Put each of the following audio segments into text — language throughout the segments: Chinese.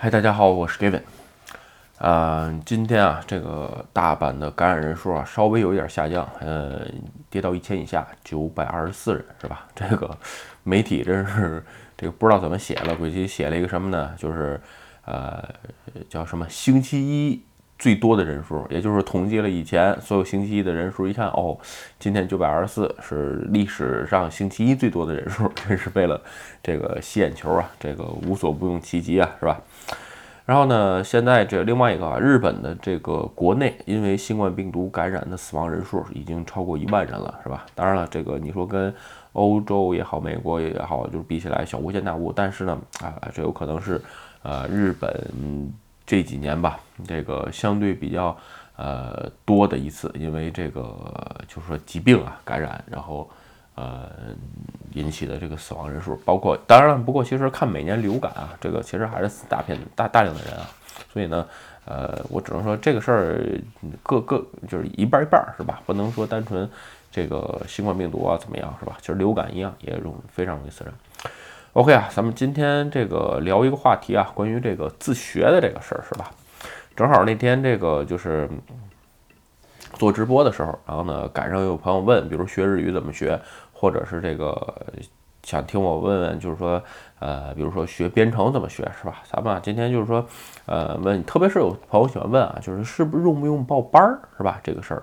嗨，大家好，我是 Gavin。啊，今天啊，这个大阪的感染人数啊，稍微有一点下降，呃，跌到一千以下，九百二十四人，是吧？这个媒体真是这个不知道怎么写了，估计写了一个什么呢？就是呃，叫什么星期一最多的人数，也就是统计了以前所有星期一的人数，一看哦，今天九百二十四是历史上星期一最多的人数，真是为了这个吸眼球啊，这个无所不用其极啊，是吧？然后呢，现在这另外一个啊，日本的这个国内因为新冠病毒感染的死亡人数已经超过一万人了，是吧？当然了，这个你说跟欧洲也好，美国也好，就是比起来小巫见大巫。但是呢，啊，这有可能是呃日本这几年吧，这个相对比较呃多的一次，因为这个就是说疾病啊感染，然后。呃，引起的这个死亡人数，包括当然了，不过其实看每年流感啊，这个其实还是死大片大大量的人啊，所以呢，呃，我只能说这个事儿各各就是一半一半是吧？不能说单纯这个新冠病毒啊怎么样是吧？其实流感一样也容非常容易死人。OK 啊，咱们今天这个聊一个话题啊，关于这个自学的这个事儿是吧？正好那天这个就是。做直播的时候，然后呢，赶上有朋友问，比如学日语怎么学，或者是这个想听我问问，就是说，呃，比如说学编程怎么学，是吧？咱们啊，今天就是说，呃，问，特别是有朋友喜欢问啊，就是是不是用不用报班儿，是吧？这个事儿，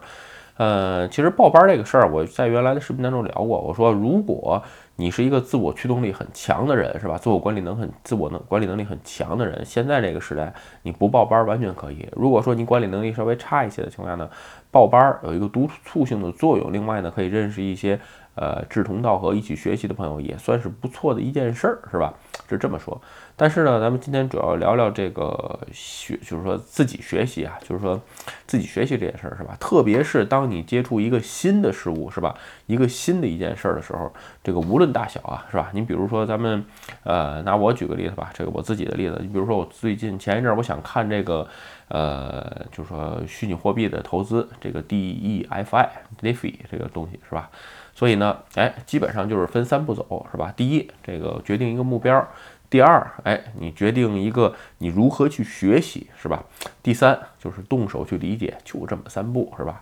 呃，其实报班儿这个事儿，我在原来的视频当中聊过，我说如果。你是一个自我驱动力很强的人，是吧？自我管理能很自我能管理能力很强的人，现在这个时代，你不报班完全可以。如果说你管理能力稍微差一些的情况下呢，报班有一个督促性的作用。另外呢，可以认识一些呃志同道合、一起学习的朋友，也算是不错的一件事儿，是吧？是这么说。但是呢，咱们今天主要聊聊这个学，就是说自己学习啊，就是说自己学习这件事儿，是吧？特别是当你接触一个新的事物，是吧？一个新的一件事儿的时候，这个无论大小啊，是吧？你比如说咱们，呃，拿我举个例子吧，这个我自己的例子，你比如说我最近前一阵儿，我想看这个，呃，就是说虚拟货币的投资，这个 DeFi，DeFi 这个东西，是吧？所以呢，哎，基本上就是分三步走，是吧？第一，这个决定一个目标。第二，哎，你决定一个你如何去学习，是吧？第三，就是动手去理解，就这么三步，是吧？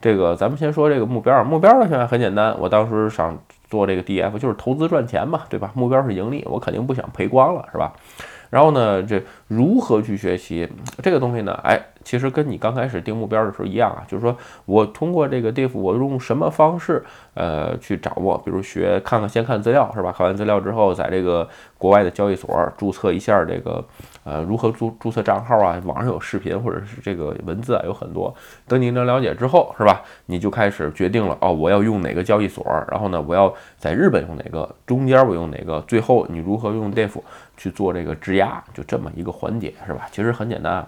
这个咱们先说这个目标，目标呢现在很简单，我当时想做这个 DF，就是投资赚钱嘛，对吧？目标是盈利，我肯定不想赔光了，是吧？然后呢，这如何去学习这个东西呢？哎。其实跟你刚开始定目标的时候一样啊，就是说我通过这个 diff，我用什么方式呃去掌握？比如学看看，先看资料是吧？看完资料之后，在这个国外的交易所注册一下这个呃如何注注册账号啊？网上有视频或者是这个文字啊，有很多。等你能了解之后是吧？你就开始决定了哦，我要用哪个交易所？然后呢，我要在日本用哪个？中间我用哪个？最后你如何用 diff？去做这个质押？就这么一个环节是吧？其实很简单。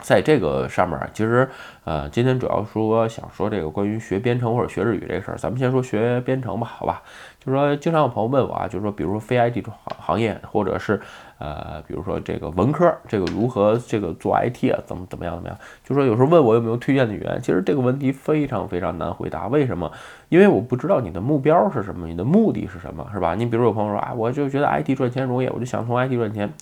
在这个上面，其实，呃，今天主要说想说这个关于学编程或者学日语这事儿，咱们先说学编程吧，好吧？就是说，经常有朋友问我啊，就是说，比如说非 IT 行行业，或者是呃，比如说这个文科，这个如何这个做 IT 啊，怎么怎么样怎么样？就说有时候问我有没有推荐的语言，其实这个问题非常非常难回答。为什么？因为我不知道你的目标是什么，你的目的是什么，是吧？你比如有朋友说啊，我就觉得 IT 赚钱容易，我就想从 IT 赚钱。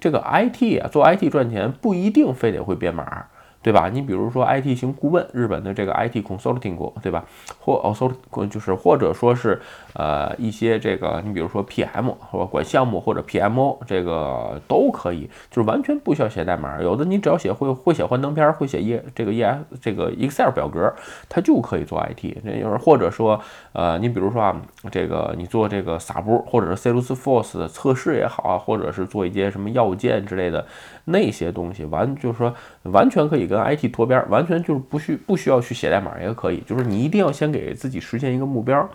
这个 IT 啊，做 IT 赚钱不一定非得会编码。对吧？你比如说 IT 型顾问，日本的这个 IT consulting，对吧？或 also 就是或者说是呃一些这个，你比如说 PM 或者管项目或者 PMO，这个都可以，就是完全不需要写代码。有的你只要写会会写幻灯片，会写 E 这个 ES 这个 Excel 表格，它就可以做 IT。那就是或者说呃，你比如说啊，这个你做这个撒布或者是 Salesforce 的测试也好啊，或者是做一些什么要件之类的那些东西，完就是说完全可以。跟 IT 脱边，完全就是不需不需要去写代码也可以，就是你一定要先给自己实现一个目标，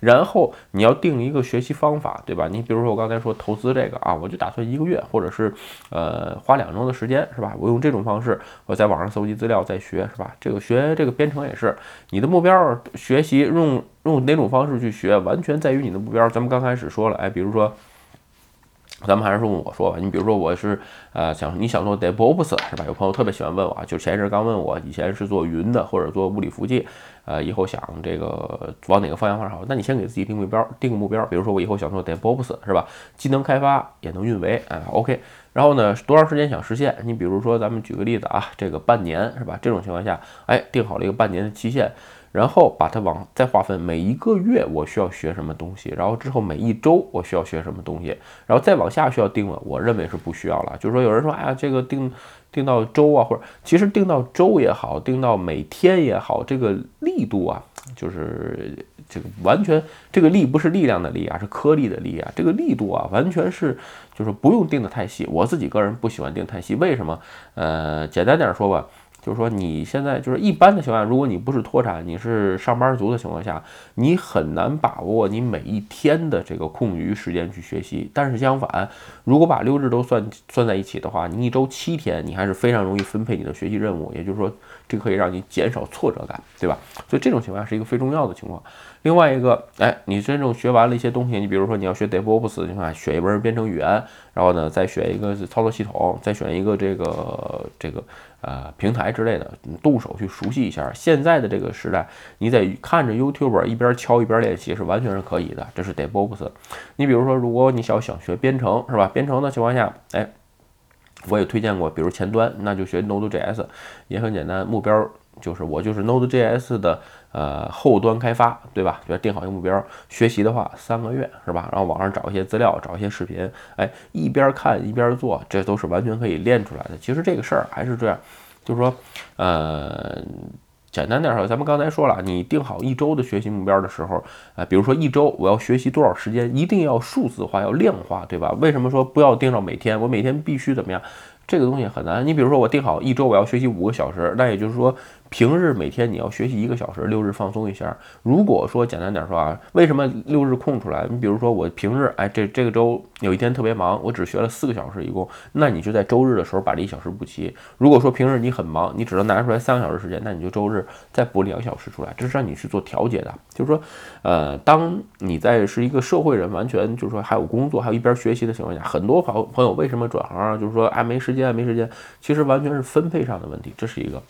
然后你要定一个学习方法，对吧？你比如说我刚才说投资这个啊，我就打算一个月，或者是呃花两周的时间，是吧？我用这种方式，我在网上搜集资料再学，是吧？这个学这个编程也是，你的目标学习用用哪种方式去学，完全在于你的目标。咱们刚开始说了，哎，比如说。咱们还是说我说吧，你比如说我是呃想你想做 DevOps 是吧？有朋友特别喜欢问我，就前一阵刚问我，以前是做云的或者做物理服务器，呃，以后想这个往哪个方向发展好？那你先给自己定目标，定个目标，比如说我以后想做 DevOps 是吧？既能开发也能运维，哎，OK。然后呢，多长时间想实现？你比如说咱们举个例子啊，这个半年是吧？这种情况下，哎，定好了一个半年的期限。然后把它往再划分，每一个月我需要学什么东西，然后之后每一周我需要学什么东西，然后再往下需要定了，我认为是不需要了。就是说有人说，哎呀，这个定定到周啊，或者其实定到周也好，定到每天也好，这个力度啊，就是这个完全这个力不是力量的力啊，是颗粒的力啊，这个力度啊，完全是就是不用定的太细。我自己个人不喜欢定太细，为什么？呃，简单点说吧。就是说，你现在就是一般的情况下，如果你不是脱产，你是上班族的情况下，你很难把握你每一天的这个空余时间去学习。但是相反，如果把六日都算算在一起的话，你一周七天，你还是非常容易分配你的学习任务。也就是说，这可以让你减少挫折感，对吧？所以这种情况下是一个非重要的情况。另外一个，哎，你真正学完了一些东西，你比如说你要学 DevOps 的情况下，选一门编程语言，然后呢，再选一个操作系统，再选一个这个这个呃平台之类的，你动手去熟悉一下。现在的这个时代，你得看着 YouTube 一边敲一边练习是完全是可以的。这是 DevOps。你比如说，如果你想想学编程是吧？编程的情况下，哎，我也推荐过，比如前端，那就学 Node.js，也很简单，目标就是我就是 Node.js 的。呃，后端开发，对吧？就定好一个目标，学习的话三个月是吧？然后网上找一些资料，找一些视频，哎，一边看一边做，这都是完全可以练出来的。其实这个事儿还是这样，就是说，呃，简单点说，咱们刚才说了，你定好一周的学习目标的时候，啊，比如说一周我要学习多少时间，一定要数字化，要量化，对吧？为什么说不要定到每天？我每天必须怎么样？这个东西很难。你比如说我定好一周我要学习五个小时，那也就是说。平日每天你要学习一个小时，六日放松一下。如果说简单点说啊，为什么六日空出来？你比如说我平日，哎，这这个周有一天特别忙，我只学了四个小时一共，那你就在周日的时候把这一小时补齐。如果说平日你很忙，你只能拿出来三个小时时间，那你就周日再补两小时出来，这是让你去做调节的。就是说，呃，当你在是一个社会人，完全就是说还有工作，还有一边学习的情况下，很多朋朋友为什么转行啊？就是说，哎，没时间，没时间，其实完全是分配上的问题，这是一个。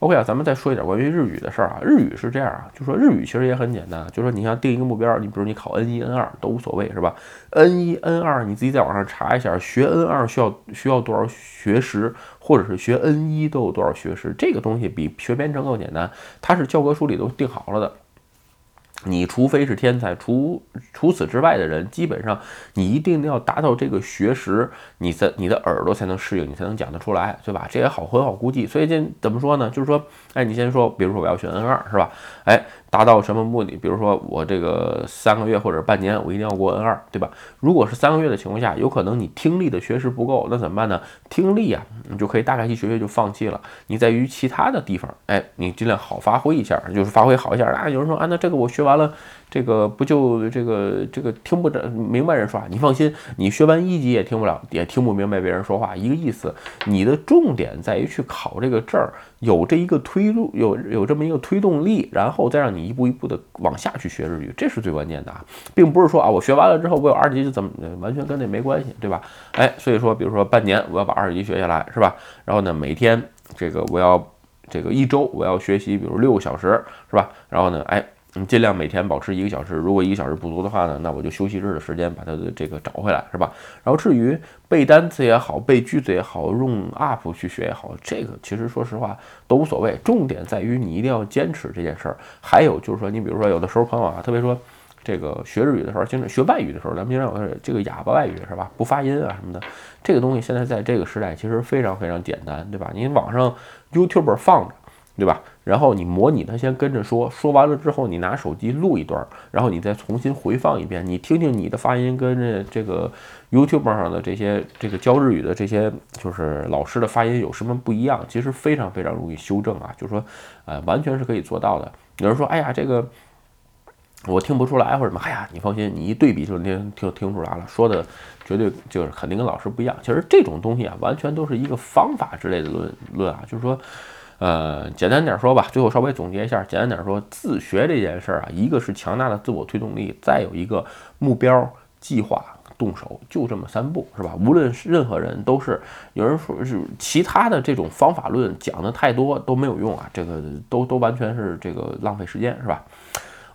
OK 啊，咱们再说一点关于日语的事儿啊。日语是这样啊，就说日语其实也很简单，就说你像定一个目标，你比如你考 N 一、N 二都无所谓，是吧？N 一、N 二你自己在网上查一下，学 N 二需要需要多少学时，或者是学 N 一都有多少学时，这个东西比学编程更简单，它是教科书里都定好了的。你除非是天才，除除此之外的人，基本上你一定要达到这个学识，你的你的耳朵才能适应，你才能讲得出来，对吧？这也好很好估计。所以这怎么说呢？就是说，哎，你先说，比如说我要选 N 二，是吧？哎。达到什么目的？比如说我这个三个月或者半年，我一定要过 N 二，对吧？如果是三个月的情况下，有可能你听力的学识不够，那怎么办呢？听力啊，你就可以大概去学学就放弃了。你在于其他的地方，哎，你尽量好发挥一下，就是发挥好一下啊。有人说啊，那这个我学完完了。这个不就这个这个听不着明白人说话？你放心，你学完一级也听不了，也听不明白别人说话，一个意思。你的重点在于去考这个证儿，有这一个推动，有有这么一个推动力，然后再让你一步一步的往下去学日语，这是最关键的啊，并不是说啊，我学完了之后我有二级就怎么完全跟那没关系，对吧？哎，所以说，比如说半年我要把二级学下来，是吧？然后呢，每天这个我要这个一周我要学习，比如六个小时，是吧？然后呢，哎。你尽量每天保持一个小时，如果一个小时不足的话呢，那我就休息日的时间把它的这个找回来，是吧？然后至于背单词也好，背句子也好，用 UP 去学也好，这个其实说实话都无所谓，重点在于你一定要坚持这件事儿。还有就是说，你比如说有的时候朋友啊，特别说这个学日语的时候，经常学外语的时候，咱们经常有这个哑巴外语是吧？不发音啊什么的，这个东西现在在这个时代其实非常非常简单，对吧？你网上 YouTube 放着。对吧？然后你模拟他先跟着说，说完了之后，你拿手机录一段，然后你再重新回放一遍，你听听你的发音跟这这个 YouTube 上的这些这个教日语的这些就是老师的发音有什么不一样？其实非常非常容易修正啊，就是说，呃，完全是可以做到的。有人说，哎呀，这个我听不出来或者什么，哎呀，你放心，你一对比就听听听出来了，说的绝对就是肯定跟老师不一样。其实这种东西啊，完全都是一个方法之类的论论啊，就是说。呃，简单点说吧，最后稍微总结一下。简单点说，自学这件事儿啊，一个是强大的自我推动力，再有一个目标计划，动手，就这么三步，是吧？无论是任何人，都是有人说是其他的这种方法论讲的太多都没有用啊，这个都都完全是这个浪费时间，是吧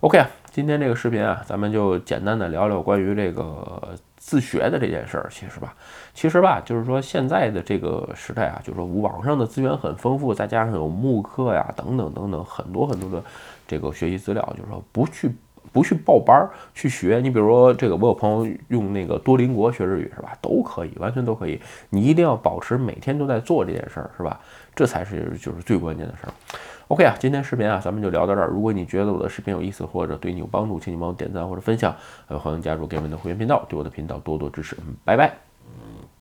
？OK 啊，今天这个视频啊，咱们就简单的聊聊关于这个自学的这件事儿。其实吧，其实吧，就是说现在的这个时代啊，就是说网上的资源很丰富，再加上有慕课呀等等等等很多很多的这个学习资料，就是说不去。不去报班儿去学，你比如说这个，我有朋友用那个多邻国学日语是吧？都可以，完全都可以。你一定要保持每天都在做这件事儿是吧？这才是就是最关键的事儿。OK 啊，今天视频啊，咱们就聊到这儿。如果你觉得我的视频有意思或者对你有帮助，请你帮我点赞或者分享，呃，欢迎加入 Gavin 的会员频道，对我的频道多多支持。嗯，拜拜。